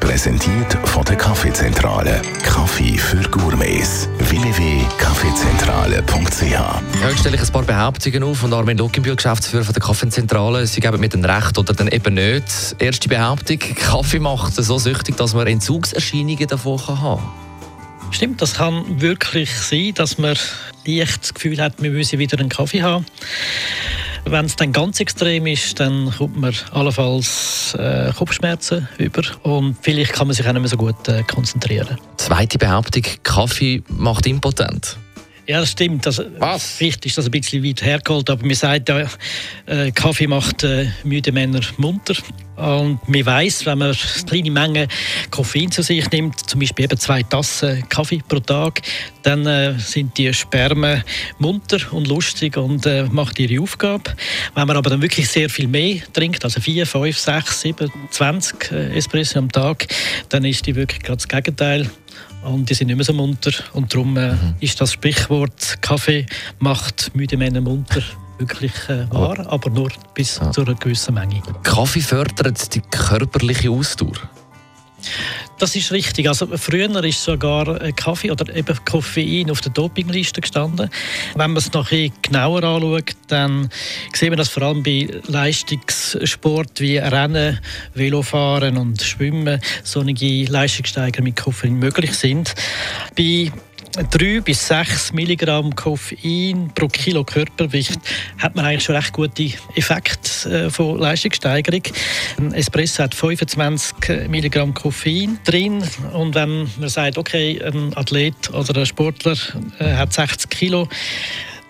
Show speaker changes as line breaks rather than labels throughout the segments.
Präsentiert von der Kaffeezentrale. Kaffee für Gourmets. www.kaffeezentrale.ch
Heute stelle ich ein paar Behauptungen auf und Armin Luckenbühl, Geschäftsführer von der Kaffeezentrale. Sie geben mit dem Recht oder dann eben nicht. Erste Behauptung, Kaffee macht so süchtig, dass man Entzugserscheinungen davon kann haben
Stimmt, das kann wirklich sein, dass man leicht das Gefühl hat, wir müssen wieder einen Kaffee haben. Wenn es dann ganz extrem ist, dann kommt man allenfalls äh, Kopfschmerzen über und vielleicht kann man sich auch nicht mehr so gut äh, konzentrieren.
Zweite Behauptung, Kaffee macht impotent.
Ja, das stimmt. Also,
Was?
Vielleicht ist das ein bisschen weit hergeholt, aber man sagt ja, äh, Kaffee macht äh, müde Männer munter. Und man weiß, wenn man kleine Mengen Koffein zu sich nimmt, zum Beispiel eben zwei Tassen Kaffee pro Tag, dann äh, sind die Spermen munter und lustig und äh, macht ihre Aufgabe. Wenn man aber dann wirklich sehr viel mehr trinkt, also 4, 5, 6, 7, 20 äh, Espresso am Tag, dann ist die wirklich gerade das Gegenteil und die sind nicht mehr so munter. Und darum äh,
Mhm.
ist das Sprichwort Kaffee macht müde Männer munter wirklich äh, wahr, aber nur bis zu einer gewissen Menge.
Kaffee fördert die körperliche Ausdauer.
Das ist richtig. Also früher ist sogar äh, Kaffee oder eben Koffein auf der Dopingliste gestanden. Wenn man es noch ein genauer anschaut, dann sehen wir das vor allem bei Leistungssport wie Rennen, Velofahren und Schwimmen solche Leistungssteiger mit Koffein möglich sind. Bei 3 bis 6 Milligramm Koffein pro Kilo Körpergewicht hat man eigentlich schon recht gute Effekte äh, von Leistungssteigerung. Ein Espresso hat 25 Milligramm Koffein drin und wenn man sagt, okay, ein Athlet oder ein Sportler äh, hat 60 Kilo,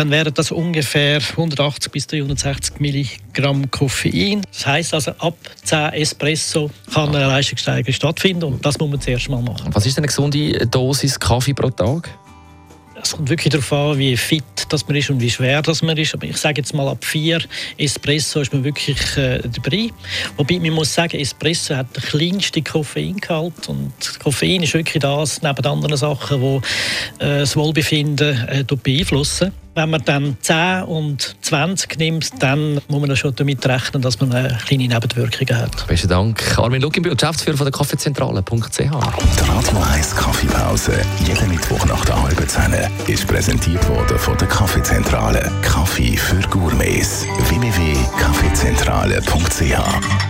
dann wären das ungefähr 180 bis 360 Milligramm Koffein. Das heißt also, ab 10 Espresso kann eine Leistungssteigerung stattfinden und das muss man zuerst mal machen.
Was ist denn eine gesunde Dosis Kaffee pro Tag?
Es kommt wirklich darauf an, wie fit das man ist und wie schwer das man ist. Aber ich sage jetzt mal, ab vier Espresso ist man wirklich äh, dabei. Wobei man muss sagen, Espresso hat den kleinsten Koffeingehalt. Und Koffein ist wirklich das, neben anderen Sachen, die äh, das Wohlbefinden äh, beeinflussen. Wenn man dann 10 und 20 nimmt, dann muss man schon damit rechnen, dass man äh, kleine Nebenwirkungen hat.
Besten Dank. Armin Luckenbühl, Geschäftsführer von der Kaffeezentrale.ch.
Die Radio 1 Kaffeepause, jeden Mittwoch nach der halben Zehn, ist präsentiert worden von der Kaffeezentrale. Kaffee für Gourmets. www.kaffeezentrale.ch